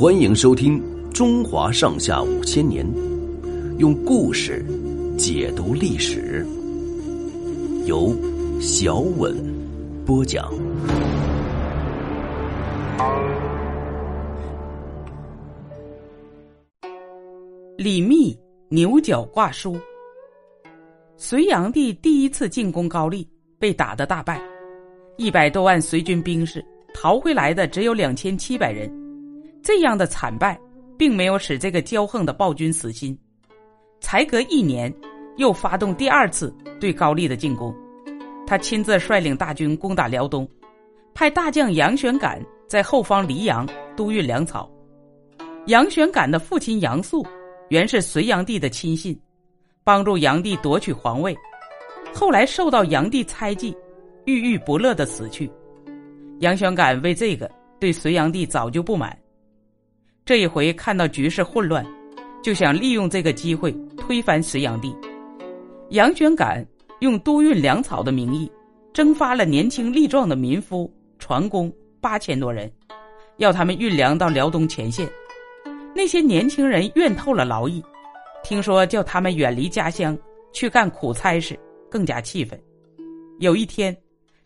欢迎收听《中华上下五千年》，用故事解读历史，由小稳播讲。李密牛角挂书。隋炀帝第一次进攻高丽，被打得大败，一百多万隋军兵士逃回来的只有两千七百人。这样的惨败，并没有使这个骄横的暴君死心。才隔一年，又发动第二次对高丽的进攻。他亲自率领大军攻打辽东，派大将杨玄感在后方黎阳督运粮草。杨玄感的父亲杨素，原是隋炀帝的亲信，帮助炀帝夺取皇位，后来受到炀帝猜忌，郁郁不乐的死去。杨玄感为这个对隋炀帝早就不满。这一回看到局势混乱，就想利用这个机会推翻隋炀帝。杨玄感用督运粮草的名义，征发了年轻力壮的民夫、船工八千多人，要他们运粮到辽东前线。那些年轻人怨透了劳役，听说叫他们远离家乡去干苦差事，更加气愤。有一天，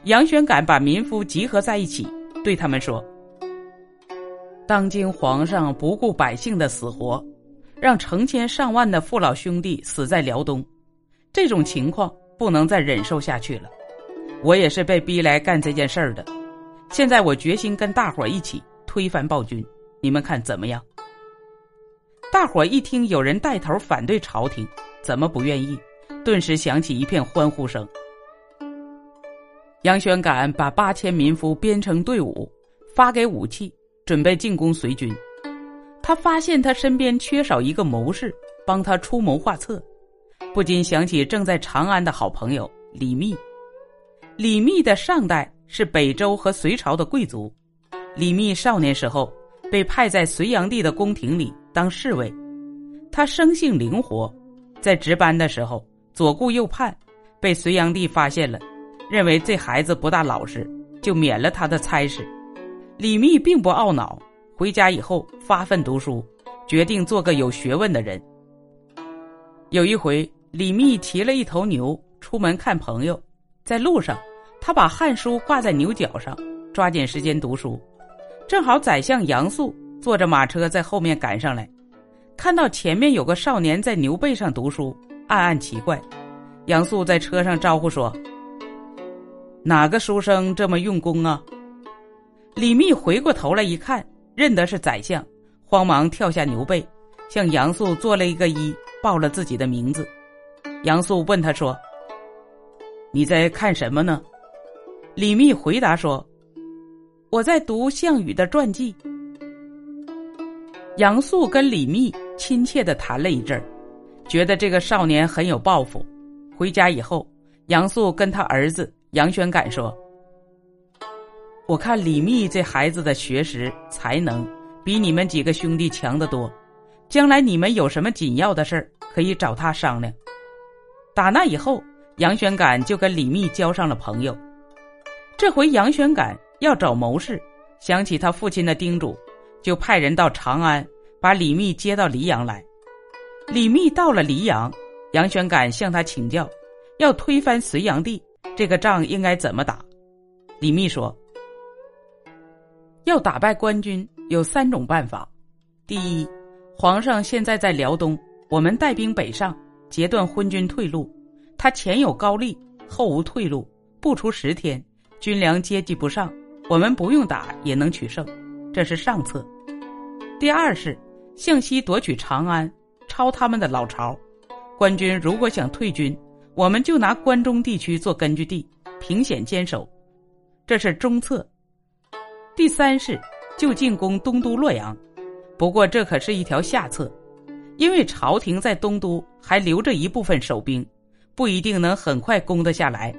杨玄感把民夫集合在一起，对他们说。当今皇上不顾百姓的死活，让成千上万的父老兄弟死在辽东，这种情况不能再忍受下去了。我也是被逼来干这件事儿的，现在我决心跟大伙儿一起推翻暴君，你们看怎么样？大伙儿一听有人带头反对朝廷，怎么不愿意？顿时响起一片欢呼声。杨玄感把八千民夫编成队伍，发给武器。准备进攻隋军，他发现他身边缺少一个谋士，帮他出谋划策，不禁想起正在长安的好朋友李密。李密的上代是北周和隋朝的贵族，李密少年时候被派在隋炀帝的宫廷里当侍卫，他生性灵活，在值班的时候左顾右盼，被隋炀帝发现了，认为这孩子不大老实，就免了他的差事。李密并不懊恼，回家以后发奋读书，决定做个有学问的人。有一回，李密骑了一头牛出门看朋友，在路上，他把《汉书》挂在牛角上，抓紧时间读书。正好宰相杨素坐着马车在后面赶上来，看到前面有个少年在牛背上读书，暗暗奇怪。杨素在车上招呼说：“哪个书生这么用功啊？”李密回过头来一看，认得是宰相，慌忙跳下牛背，向杨素做了一个揖，报了自己的名字。杨素问他说：“你在看什么呢？”李密回答说：“我在读项羽的传记。”杨素跟李密亲切的谈了一阵儿，觉得这个少年很有抱负。回家以后，杨素跟他儿子杨玄感说。我看李密这孩子的学识才能比你们几个兄弟强得多，将来你们有什么紧要的事儿可以找他商量。打那以后，杨玄感就跟李密交上了朋友。这回杨玄感要找谋士，想起他父亲的叮嘱，就派人到长安把李密接到黎阳来。李密到了黎阳，杨玄感向他请教，要推翻隋炀帝，这个仗应该怎么打？李密说。要打败官军有三种办法：第一，皇上现在在辽东，我们带兵北上，截断昏军退路。他前有高丽，后无退路，不出十天，军粮接济不上，我们不用打也能取胜，这是上策。第二是向西夺取长安，抄他们的老巢。官军如果想退军，我们就拿关中地区做根据地，凭险坚守，这是中策。第三是就进攻东都洛阳，不过这可是一条下策，因为朝廷在东都还留着一部分守兵，不一定能很快攻得下来。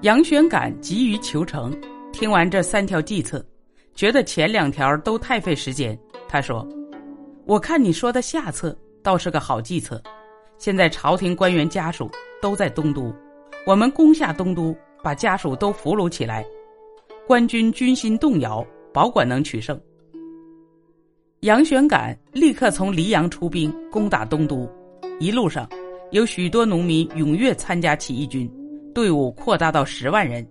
杨玄感急于求成，听完这三条计策，觉得前两条都太费时间。他说：“我看你说的下策倒是个好计策。现在朝廷官员家属都在东都，我们攻下东都，把家属都俘虏起来。”官军军心动摇，保管能取胜。杨玄感立刻从黎阳出兵攻打东都，一路上有许多农民踊跃参加起义军，队伍扩大到十万人，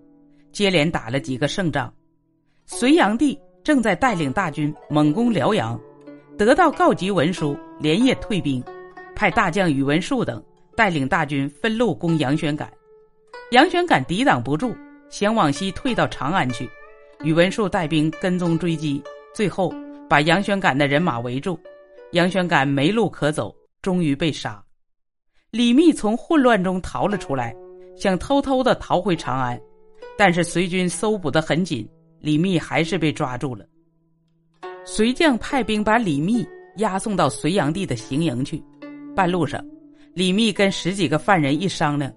接连打了几个胜仗。隋炀帝正在带领大军猛攻辽阳，得到告急文书，连夜退兵，派大将宇文述等带领大军分路攻杨玄感。杨玄感抵挡不住，想往西退到长安去，宇文述带兵跟踪追击，最后。把杨玄感的人马围住，杨玄感没路可走，终于被杀。李密从混乱中逃了出来，想偷偷的逃回长安，但是隋军搜捕的很紧，李密还是被抓住了。隋将派兵把李密押送到隋炀帝的行营去。半路上，李密跟十几个犯人一商量，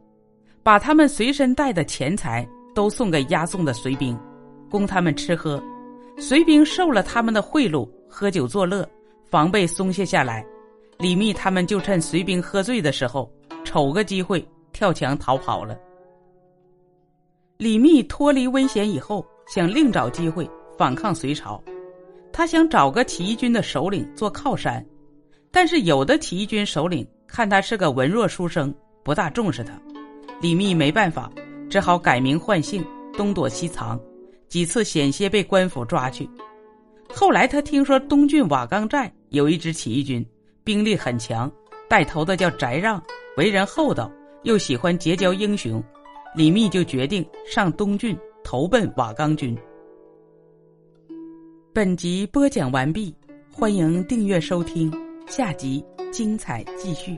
把他们随身带的钱财都送给押送的隋兵，供他们吃喝。隋兵受了他们的贿赂，喝酒作乐，防备松懈下来。李密他们就趁隋兵喝醉的时候，瞅个机会跳墙逃跑了。李密脱离危险以后，想另找机会反抗隋朝。他想找个起义军的首领做靠山，但是有的起义军首领看他是个文弱书生，不大重视他。李密没办法，只好改名换姓，东躲西藏。几次险些被官府抓去，后来他听说东郡瓦岗寨有一支起义军，兵力很强，带头的叫翟让，为人厚道，又喜欢结交英雄，李密就决定上东郡投奔瓦岗军。本集播讲完毕，欢迎订阅收听，下集精彩继续。